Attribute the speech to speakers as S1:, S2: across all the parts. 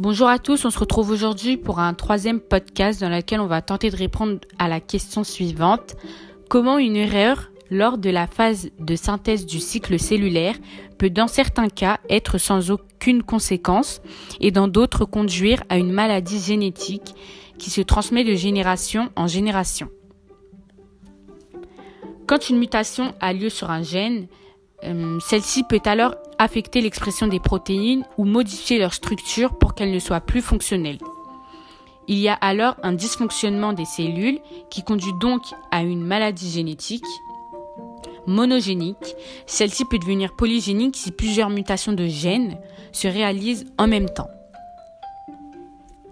S1: Bonjour à tous, on se retrouve aujourd'hui pour un troisième podcast dans lequel on va tenter de répondre à la question suivante. Comment une erreur lors de la phase de synthèse du cycle cellulaire peut dans certains cas être sans aucune conséquence et dans d'autres conduire à une maladie génétique qui se transmet de génération en génération? Quand une mutation a lieu sur un gène, euh, celle-ci peut alors affecter l'expression des protéines ou modifier leur structure pour qu'elles ne soient plus fonctionnelles. Il y a alors un dysfonctionnement des cellules qui conduit donc à une maladie génétique monogénique. Celle-ci peut devenir polygénique si plusieurs mutations de gènes se réalisent en même temps.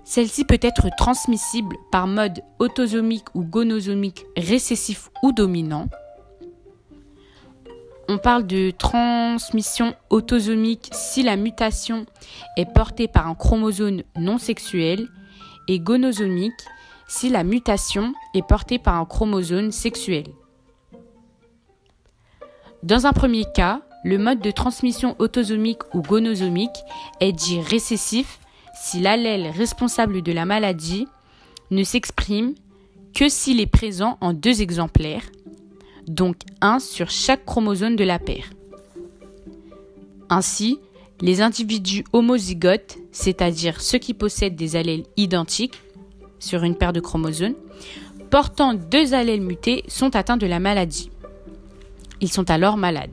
S1: Celle-ci peut être transmissible par mode autosomique ou gonosomique récessif ou dominant. On parle de transmission autosomique si la mutation est portée par un chromosome non sexuel et gonosomique si la mutation est portée par un chromosome sexuel. Dans un premier cas, le mode de transmission autosomique ou gonosomique est dit récessif si l'allèle responsable de la maladie ne s'exprime que s'il est présent en deux exemplaires donc un sur chaque chromosome de la paire. Ainsi, les individus homozygotes, c'est-à-dire ceux qui possèdent des allèles identiques sur une paire de chromosomes, portant deux allèles mutés sont atteints de la maladie. Ils sont alors malades.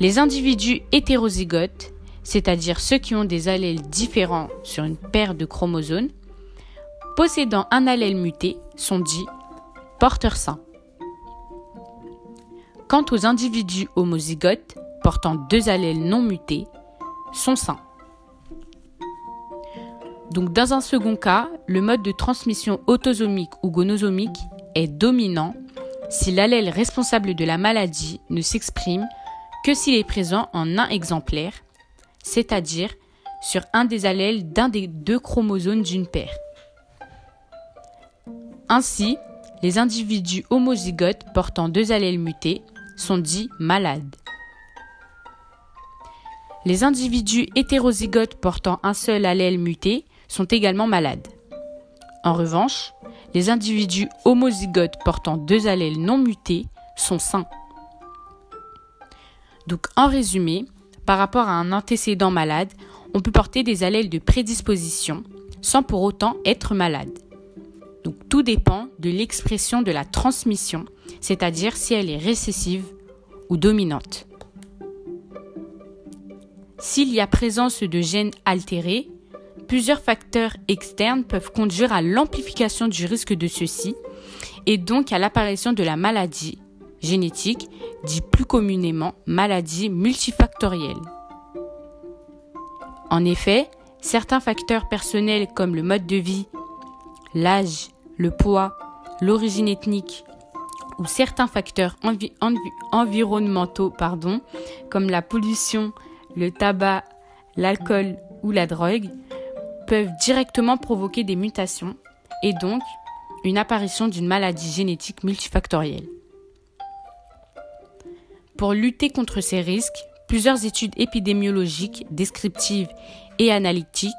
S1: Les individus hétérozygotes, c'est-à-dire ceux qui ont des allèles différents sur une paire de chromosomes, possédant un allèle muté, sont dits porteurs sains. Quant aux individus homozygotes portant deux allèles non mutés, sont sains. Donc dans un second cas, le mode de transmission autosomique ou gonosomique est dominant si l'allèle responsable de la maladie ne s'exprime que s'il est présent en un exemplaire, c'est-à-dire sur un des allèles d'un des deux chromosomes d'une paire. Ainsi, les individus homozygotes portant deux allèles mutés sont dits malades. Les individus hétérozygotes portant un seul allèle muté sont également malades. En revanche, les individus homozygotes portant deux allèles non mutés sont sains. Donc en résumé, par rapport à un antécédent malade, on peut porter des allèles de prédisposition sans pour autant être malade. Tout dépend de l'expression de la transmission, c'est-à-dire si elle est récessive ou dominante. S'il y a présence de gènes altérés, plusieurs facteurs externes peuvent conduire à l'amplification du risque de ceux-ci et donc à l'apparition de la maladie génétique, dit plus communément maladie multifactorielle. En effet, certains facteurs personnels comme le mode de vie, l'âge, le poids, l'origine ethnique ou certains facteurs environnementaux comme la pollution, le tabac, l'alcool ou la drogue peuvent directement provoquer des mutations et donc une apparition d'une maladie génétique multifactorielle. Pour lutter contre ces risques, plusieurs études épidémiologiques, descriptives et analytiques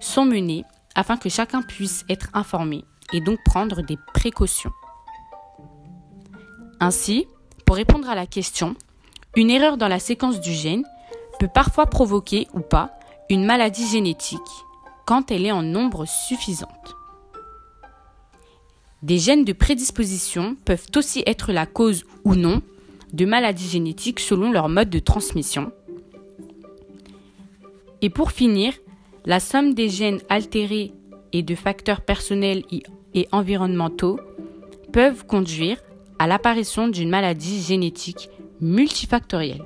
S1: sont menées afin que chacun puisse être informé et donc prendre des précautions. Ainsi, pour répondre à la question, une erreur dans la séquence du gène peut parfois provoquer ou pas une maladie génétique quand elle est en nombre suffisante. Des gènes de prédisposition peuvent aussi être la cause ou non de maladies génétiques selon leur mode de transmission. Et pour finir, la somme des gènes altérés et de facteurs personnels et environnementaux peuvent conduire à l'apparition d'une maladie génétique multifactorielle.